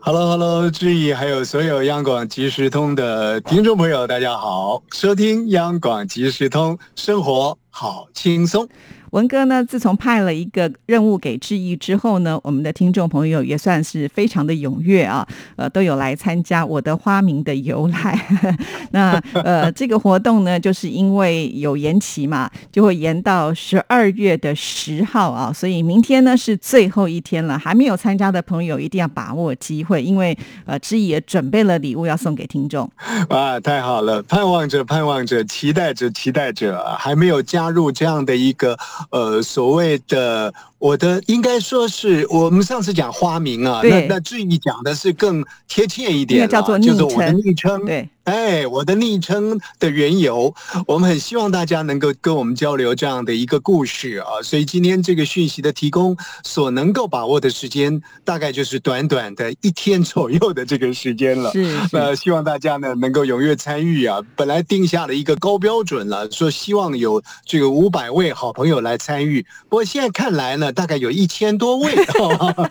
Hello，Hello，志毅，还有所有央广即时通的听众朋友，大家好，收听央广即时通，生活好轻松。文哥呢，自从派了一个任务给志毅之后呢，我们的听众朋友也算是非常的踊跃啊，呃，都有来参加我的花名的由来。那呃，这个活动呢，就是因为有延期嘛，就会延到十二月的十号啊，所以明天呢是最后一天了，还没有参加的朋友一定要把握机会，因为呃，志毅也准备了礼物要送给听众。啊，太好了，盼望着，盼望着，期待着，期待着，还没有加入这样的一个。呃，所谓的我的应该说是我们上次讲花名啊，那那至于讲的是更贴切一点，叫做就是我的昵称，对。哎，我的昵称的缘由，我们很希望大家能够跟我们交流这样的一个故事啊。所以今天这个讯息的提供，所能够把握的时间，大概就是短短的一天左右的这个时间了。是，那希望大家呢能够踊跃参与啊。本来定下了一个高标准了，说希望有这个五百位好朋友来参与。不过现在看来呢，大概有一千多位。哈哈哈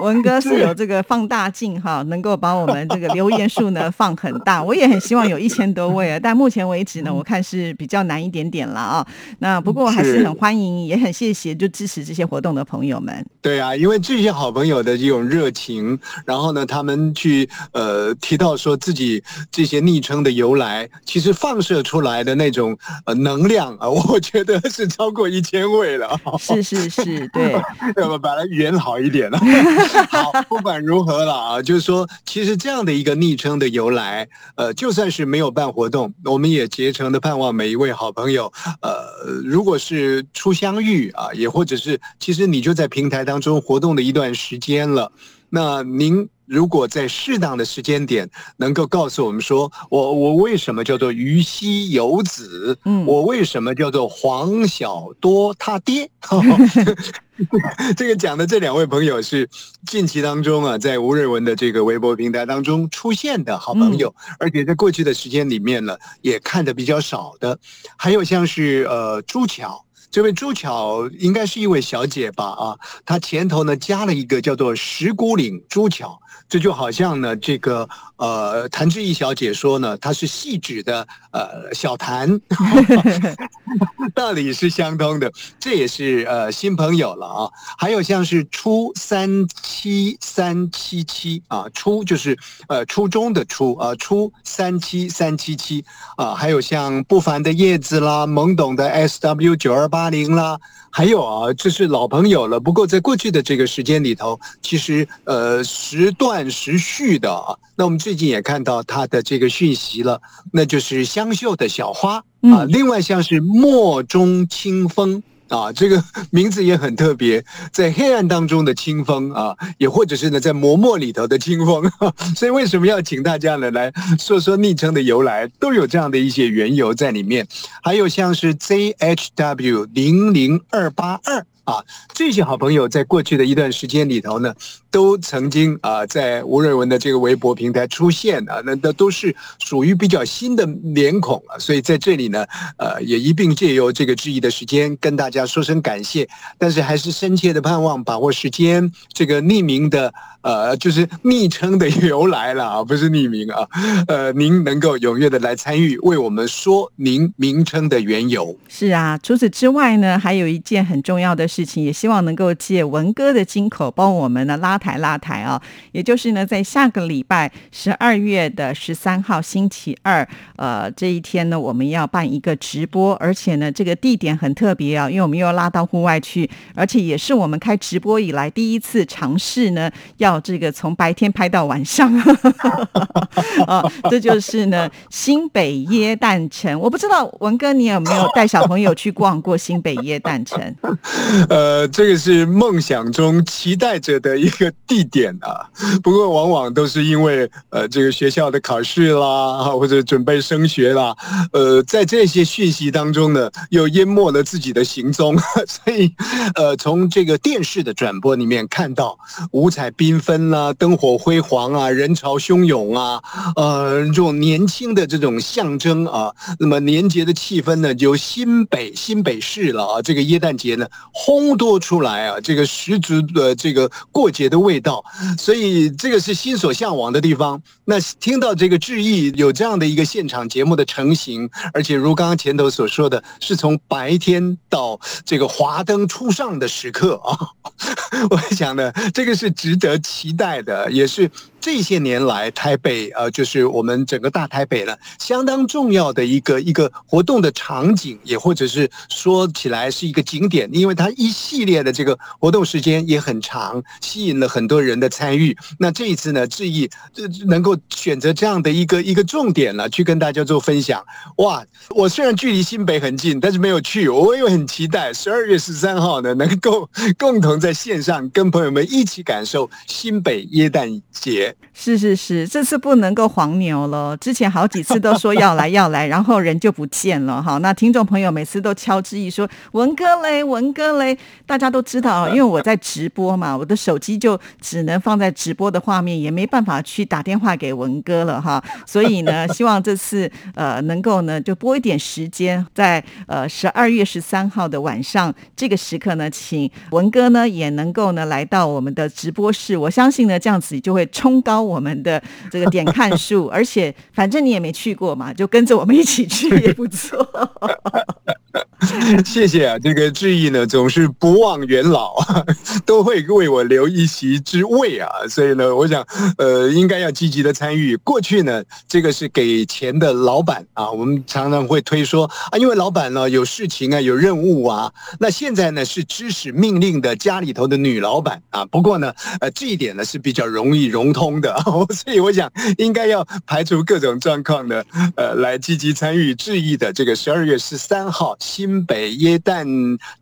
文哥是有这个。放大镜哈，能够把我们这个留言数呢放很大。我也很希望有一千多位啊，但目前为止呢，我看是比较难一点点了啊。那不过还是很欢迎，也很谢谢就支持这些活动的朋友们。对啊，因为这些好朋友的这种热情，然后呢，他们去呃提到说自己这些昵称的由来，其实放射出来的那种呃能量啊，我觉得是超过一千位了。是是是，对，要不把它语言好一点了。好，不管如。如何了啊？就是说，其实这样的一个昵称的由来，呃，就算是没有办活动，我们也竭诚的盼望每一位好朋友，呃，如果是初相遇啊，也或者是其实你就在平台当中活动的一段时间了，那您。如果在适当的时间点能够告诉我们说，我我为什么叫做于西游子？嗯，我为什么叫做黄小多他爹？这个讲的这两位朋友是近期当中啊，在吴瑞文的这个微博平台当中出现的好朋友，而且在过去的时间里面呢，也看的比较少的，还有像是呃朱巧。这位朱巧应该是一位小姐吧？啊，她前头呢加了一个叫做石鼓岭朱巧。这就好像呢，这个呃，谭志毅小姐说呢，她是戏指的呃小谭 道理是相通的。这也是呃新朋友了啊。还有像是初三七三七七啊，初就是呃初中的初啊，初三七三七七啊，还有像不凡的叶子啦，懵懂的 S W 九二八零啦。还有啊，这是老朋友了。不过在过去的这个时间里头，其实呃时断时续的啊。那我们最近也看到他的这个讯息了，那就是香秀的小花啊。另外像是墨中清风。啊，这个名字也很特别，在黑暗当中的清风啊，也或者是呢，在磨墨里头的清风。所以为什么要请大家呢来说说昵称的由来，都有这样的一些缘由在里面。还有像是 ZHW 零零二八二。啊，这些好朋友在过去的一段时间里头呢，都曾经啊在吴瑞文的这个微博平台出现啊，那那都是属于比较新的脸孔了，所以在这里呢，呃，也一并借由这个质疑的时间跟大家说声感谢，但是还是深切的盼望把握时间，这个匿名的。呃，就是昵称的 由来了啊，不是匿名啊。呃，您能够踊跃的来参与，为我们说您名称的缘由。是啊，除此之外呢，还有一件很重要的事情，也希望能够借文哥的金口帮我们呢拉台拉台啊。也就是呢，在下个礼拜十二月的十三号星期二，呃，这一天呢，我们要办一个直播，而且呢，这个地点很特别啊，因为我们又要拉到户外去，而且也是我们开直播以来第一次尝试呢，要。这个从白天拍到晚上，啊，这就是呢新北耶诞城。我不知道文哥你有没有带小朋友去逛过新北耶诞城？呃，这个是梦想中期待着的一个地点啊。不过往往都是因为呃这个学校的考试啦，或者准备升学啦，呃，在这些讯息当中呢，又淹没了自己的行踪，所以呃从这个电视的转播里面看到五彩缤分啦，灯火辉煌啊，人潮汹涌啊，呃，这种年轻的这种象征啊，那么年节的气氛呢，就新北新北市了啊，这个耶诞节呢。烘托出来啊，这个十足的这个过节的味道，所以这个是心所向往的地方。那听到这个致意有这样的一个现场节目的成型，而且如刚刚前头所说的是从白天到这个华灯初上的时刻啊，我想呢，这个是值得期待的，也是。这些年来，台北呃，就是我们整个大台北呢，相当重要的一个一个活动的场景，也或者是说起来是一个景点，因为它一系列的这个活动时间也很长，吸引了很多人的参与。那这一次呢，志毅能够选择这样的一个一个重点了，去跟大家做分享。哇，我虽然距离新北很近，但是没有去，我也很期待十二月十三号呢，能够 共同在线上跟朋友们一起感受新北耶诞节。是是是，这次不能够黄牛了。之前好几次都说要来要来，然后人就不见了哈。那听众朋友每次都敲之意说文哥嘞，文哥嘞，大家都知道，因为我在直播嘛，我的手机就只能放在直播的画面，也没办法去打电话给文哥了哈。所以呢，希望这次呃能够呢就拨一点时间，在呃十二月十三号的晚上这个时刻呢，请文哥呢也能够呢来到我们的直播室。我相信呢这样子就会冲。高我们的这个点看数，而且反正你也没去过嘛，就跟着我们一起去也不错。谢谢啊，这个志毅呢总是不忘元老，都会为我留一席之位啊，所以呢，我想呃应该要积极的参与。过去呢，这个是给钱的老板啊，我们常常会推说啊，因为老板呢有事情啊，有任务啊。那现在呢是知识命令的家里头的女老板啊，不过呢，呃这一点呢是比较容易融通的，所以我想应该要排除各种状况的，呃，来积极参与志毅的这个十二月十三号新。北耶诞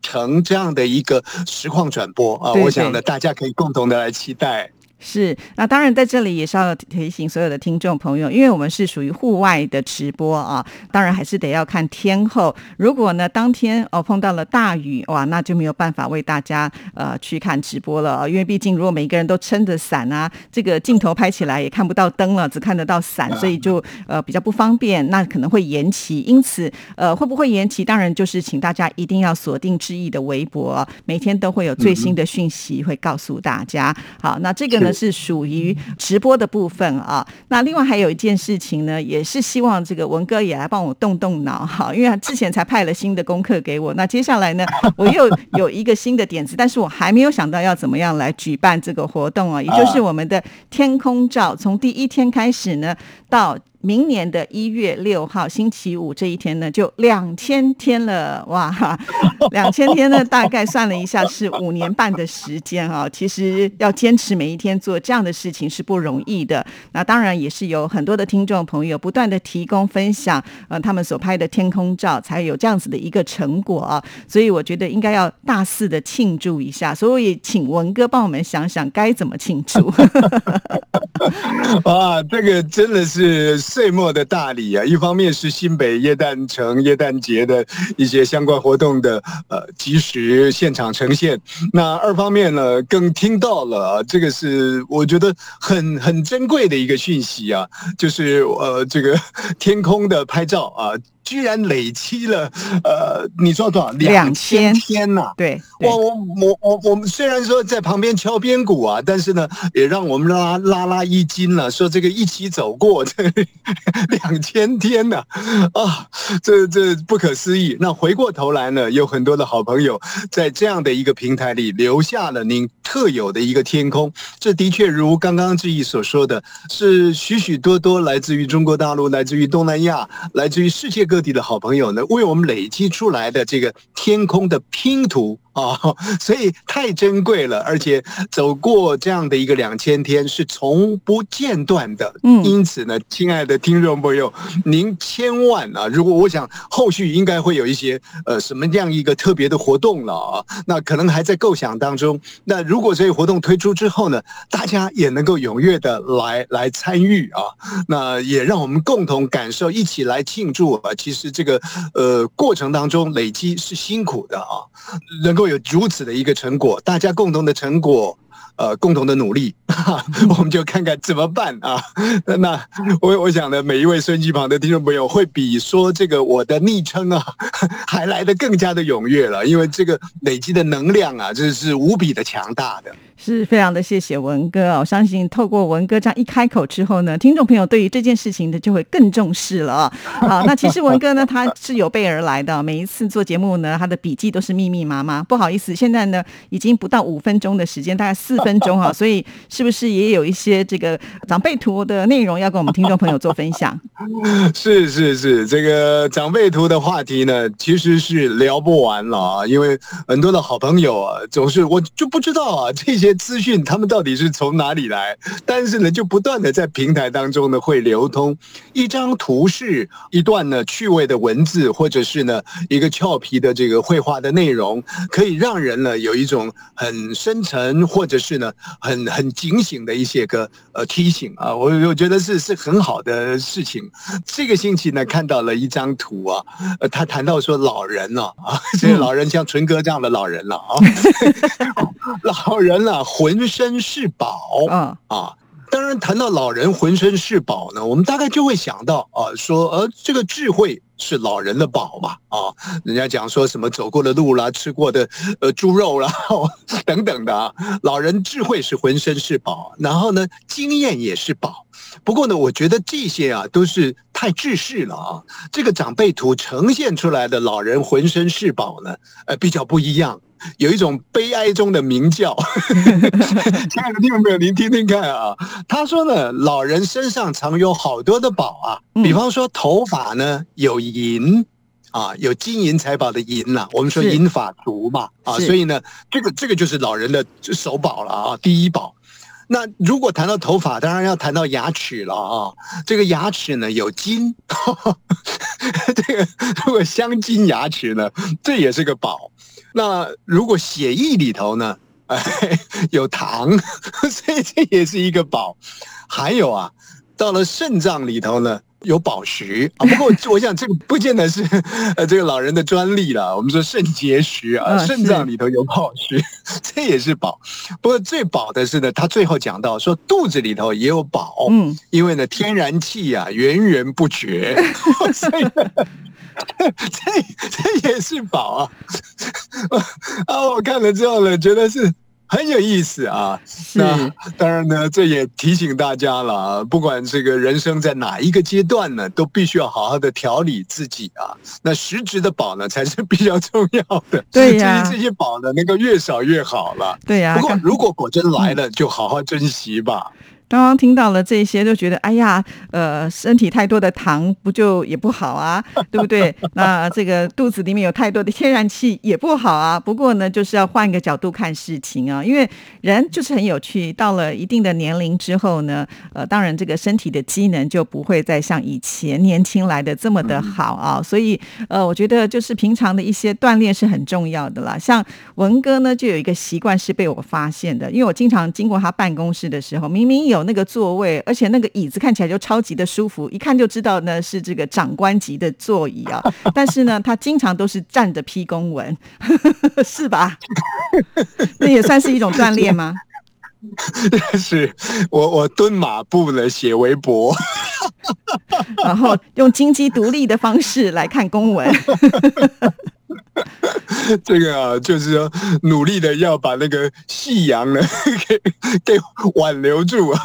城这样的一个实况转播啊，我想呢，大家可以共同的来期待。是，那当然在这里也是要提醒所有的听众朋友，因为我们是属于户外的直播啊，当然还是得要看天候。如果呢当天哦碰到了大雨，哇，那就没有办法为大家呃去看直播了，因为毕竟如果每一个人都撑着伞啊，这个镜头拍起来也看不到灯了，只看得到伞，所以就呃比较不方便，那可能会延期。因此呃会不会延期，当然就是请大家一定要锁定志毅的微博，每天都会有最新的讯息会告诉大家。好，那这个呢？是属于直播的部分啊。那另外还有一件事情呢，也是希望这个文哥也来帮我动动脑哈，因为他之前才派了新的功课给我。那接下来呢，我又有一个新的点子，但是我还没有想到要怎么样来举办这个活动啊，也就是我们的天空照，从第一天开始呢到。明年的一月六号星期五这一天呢，就两千天了哇！两千天呢，大概算了一下是五年半的时间啊。其实要坚持每一天做这样的事情是不容易的。那当然也是有很多的听众朋友不断的提供分享，呃，他们所拍的天空照才有这样子的一个成果啊。所以我觉得应该要大肆的庆祝一下。所以请文哥帮我们想想该怎么庆祝。啊，这个真的是。岁末的大礼啊，一方面是新北耶诞城耶诞节的一些相关活动的呃及时现场呈现，那二方面呢，更听到了这个是我觉得很很珍贵的一个讯息啊，就是呃这个天空的拍照啊。居然累积了，呃，你说多少？两千天呐！对，我我我我我们虽然说在旁边敲边鼓啊，但是呢，也让我们拉拉拉一筋了。说这个一起走过这 两千天呐，啊，这这不可思议。那回过头来呢，有很多的好朋友在这样的一个平台里留下了您特有的一个天空。这的确如刚刚志毅所说的，是许许多多来自于中国大陆、来自于东南亚、来自于世界各。各地的好朋友呢，为我们累积出来的这个天空的拼图啊，所以太珍贵了，而且走过这样的一个两千天是从不间断的。嗯因此呢，亲爱的听众朋友，您千万啊，如果我想后续应该会有一些呃什么样一个特别的活动了啊，那可能还在构想当中。那如果这个活动推出之后呢，大家也能够踊跃的来来参与啊，那也让我们共同感受，一起来庆祝啊。其实这个呃过程当中累积是辛苦的啊，能够会有如此的一个成果，大家共同的成果。呃，共同的努力，哈 我们就看看怎么办啊？那我我想呢，每一位孙机旁的听众朋友会比说这个我的昵称啊，还来得更加的踊跃了，因为这个累积的能量啊，这是无比的强大的。是非常的谢谢文哥啊，我相信透过文哥这样一开口之后呢，听众朋友对于这件事情呢就会更重视了啊。好，那其实文哥呢他是有备而来的，每一次做节目呢，他的笔记都是密密麻麻。不好意思，现在呢已经不到五分钟的时间，大概四分钟哈，所以是不是也有一些这个长辈图的内容要跟我们听众朋友做分享？是是是，这个长辈图的话题呢，其实是聊不完了啊，因为很多的好朋友啊，总是我就不知道啊，这些资讯他们到底是从哪里来，但是呢，就不断的在平台当中呢会流通。一张图示，一段呢趣味的文字，或者是呢一个俏皮的这个绘画的内容，可以让人呢有一种很深沉，或者是呢很很警醒的一些个呃提醒啊，我我觉得是是很好的事情。这个星期呢，看到了一张图啊，呃，他谈到说老人呢啊，这个老人像纯哥这样的老人了啊，老人了，浑身是宝嗯啊。当然，谈到老人浑身是宝呢，我们大概就会想到啊，说呃，这个智慧是老人的宝嘛啊，人家讲说什么走过的路啦，吃过的呃猪肉啦 等等的啊，老人智慧是浑身是宝，然后呢，经验也是宝。不过呢，我觉得这些啊都是太制式了啊。这个长辈图呈现出来的老人浑身是宝呢，呃，比较不一样，有一种悲哀中的鸣叫。亲爱的听众朋友，您听听看啊，他说呢，老人身上藏有好多的宝啊，嗯比方说头发呢有银。啊，有金银财宝的银呐、我们说银发足嘛，啊，所以呢，这个这个就是老人的首宝了啊，第一宝。那如果谈到头发，当然要谈到牙齿了啊。这个牙齿呢有金，这个如果镶金牙齿呢，这也是个宝。那如果血液里头呢，哎，有糖，所以这也是一个宝。还有啊，到了肾脏里头呢。有宝石啊，不过 我想这个不见得是 呃这个老人的专利了。我们说肾结石啊，嗯肾脏里头有宝石，这也是宝。不过最宝的是呢，他最后讲到说肚子里头也有宝，嗯，因为呢天然气啊源源不绝，所以呢这这也是宝啊。啊，我看了之后呢，觉得是。很有意思啊！那当然呢，这也提醒大家了啊，不管这个人生在哪一个阶段呢，都必须要好好的调理自己啊。那实质的宝呢，才是比较重要的。对呀至于这些宝呢，能够越少越好了。对呀、不过如果果真来了，就好好珍惜吧。刚刚听到了这些，就觉得哎呀，呃，身体太多的糖不就也不好啊，对不对？那这个肚子里面有太多的天然气也不好啊。不过呢，就是要换一个角度看事情啊，因为人就是很有趣，到了一定的年龄之后呢，呃，当然这个身体的机能就不会再像以前年轻来的这么的好啊。所以呃，我觉得就是平常的一些锻炼是很重要的啦。像文哥呢，就有一个习惯是被我发现的，因为我经常经过他办公室的时候，明明有那个座位，而且那个椅子看起来就超级的舒服，一看就知道呢是这个长官级的座椅啊。但是呢，他经常都是站着批公文，是吧？那也算是一种锻炼吗？是我我蹲马步了，写微博，然后用金鸡独立的方式来看公文。这个啊，就是说努力的要把那个夕阳呢 给给挽留住啊，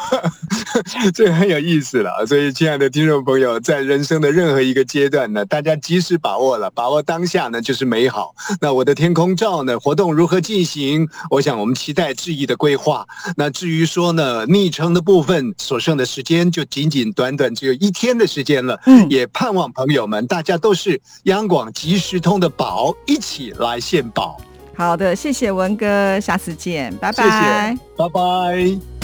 这个很有意思了。所以，亲爱的听众朋友，在人生的任何一个阶段呢，大家及时把握了，把握当下呢，就是美好。那我的天空照呢，活动如何进行？我想我们期待志毅的规划。那至于说呢，昵称的部分，所剩的时间就仅仅短短只有一天的时间了。嗯也盼望朋友们大家都是央广即时通的宝，一起来献宝。好的，谢谢文哥，下次见，拜拜，谢谢，拜拜。